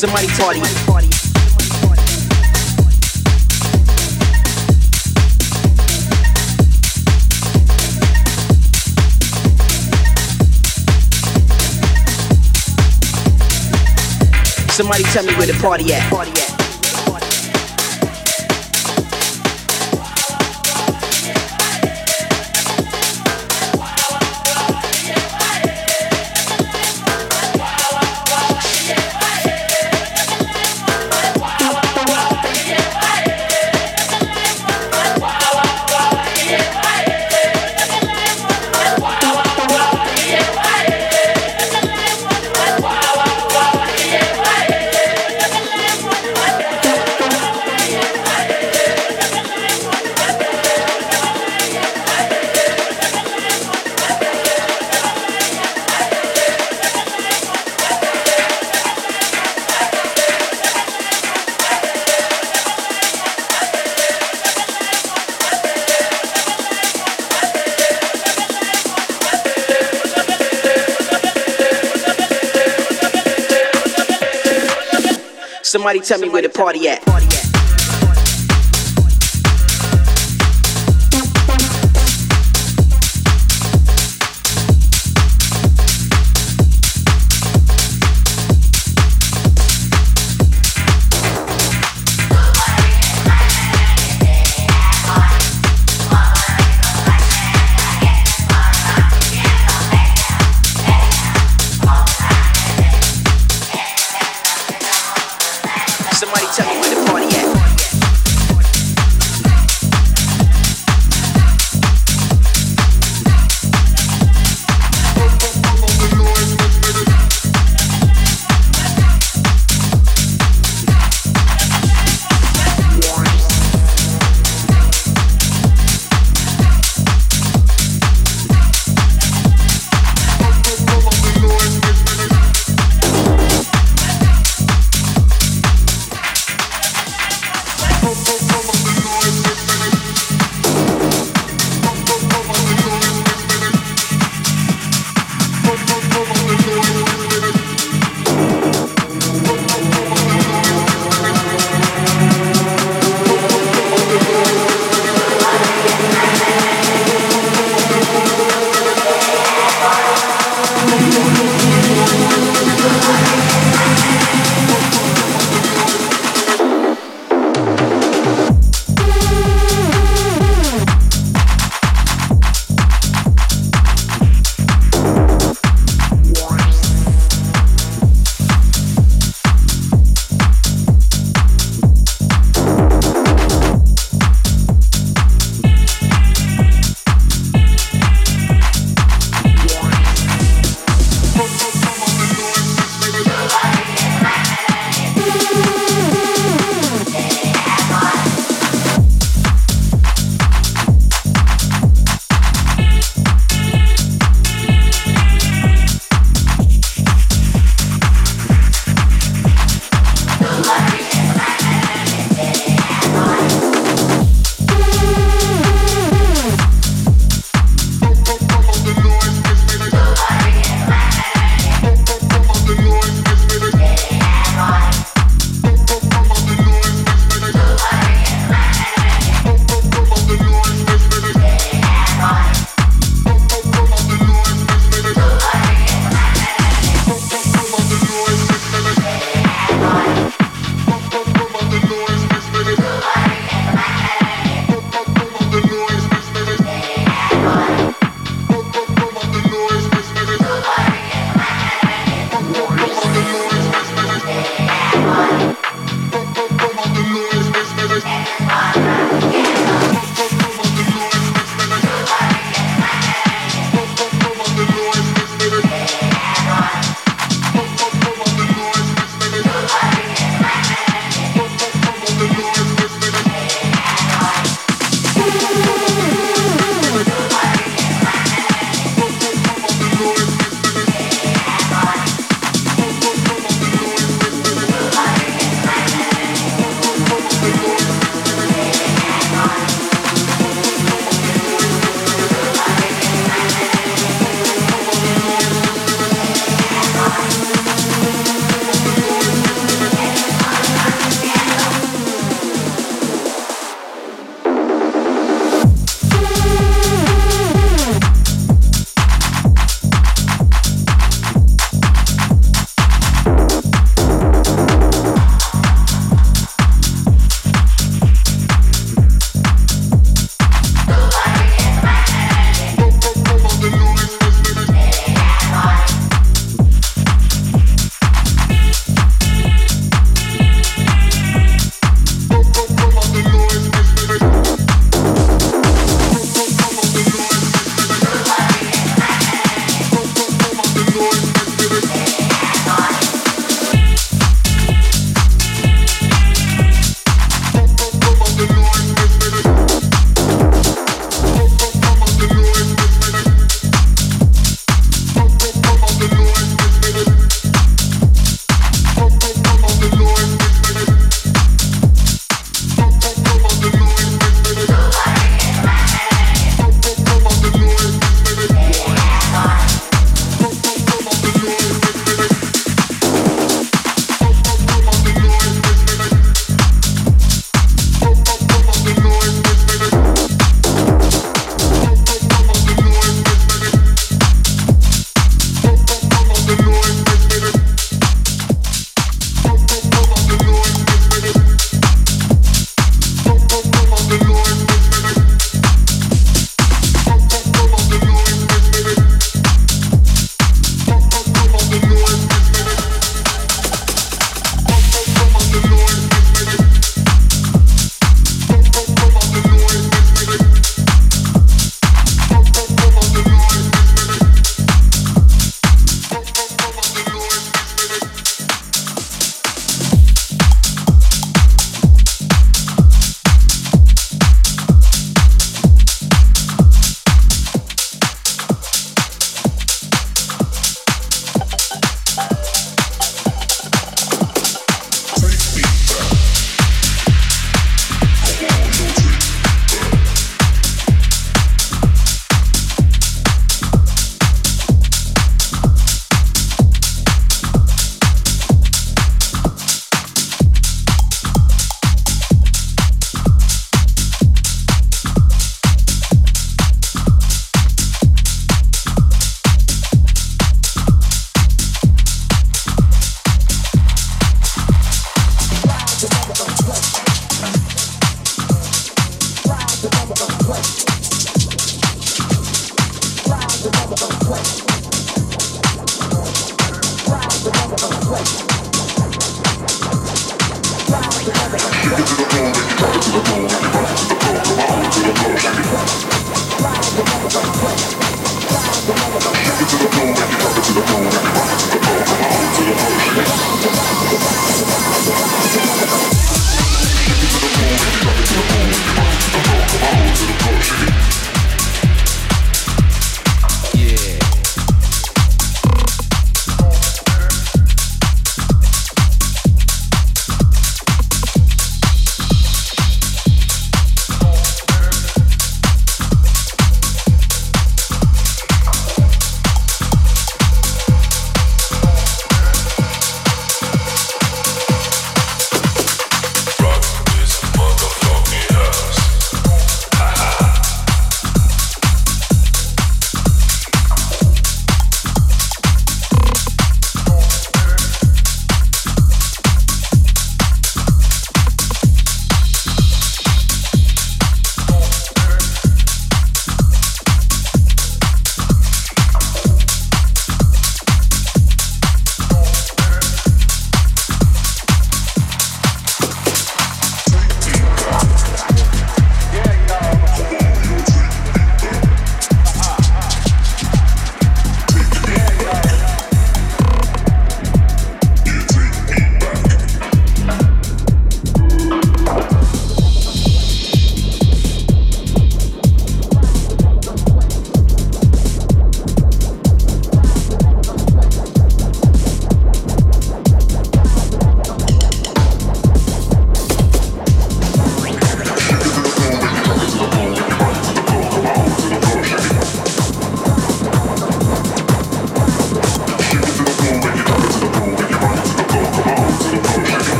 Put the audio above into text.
Somebody party. Somebody tell me where the party at. Party at. Tell me where the party at.